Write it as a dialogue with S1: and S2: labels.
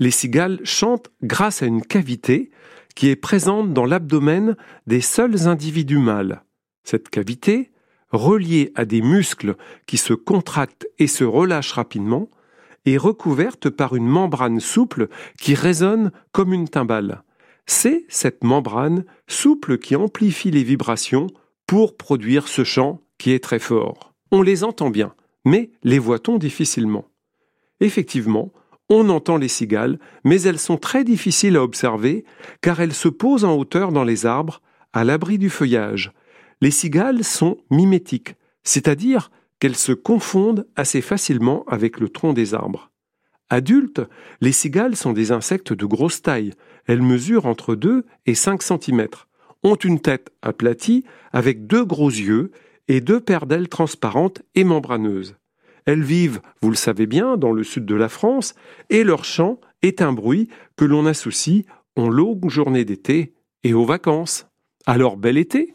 S1: Les cigales chantent grâce à une cavité qui est présente dans l'abdomen des seuls individus mâles. Cette cavité, reliée à des muscles qui se contractent et se relâchent rapidement, est recouverte par une membrane souple qui résonne comme une timbale. C'est cette membrane souple qui amplifie les vibrations pour produire ce chant qui est très fort. On les entend bien, mais les voit-on difficilement? Effectivement, on entend les cigales, mais elles sont très difficiles à observer car elles se posent en hauteur dans les arbres, à l'abri du feuillage. Les cigales sont mimétiques, c'est-à-dire qu'elles se confondent assez facilement avec le tronc des arbres. Adultes, les cigales sont des insectes de grosse taille. Elles mesurent entre 2 et 5 cm, ont une tête aplatie avec deux gros yeux et deux paires d'ailes transparentes et membraneuses. Elles vivent, vous le savez bien, dans le sud de la France, et leur chant est un bruit que l'on associe aux longues journées d'été et aux vacances. Alors bel été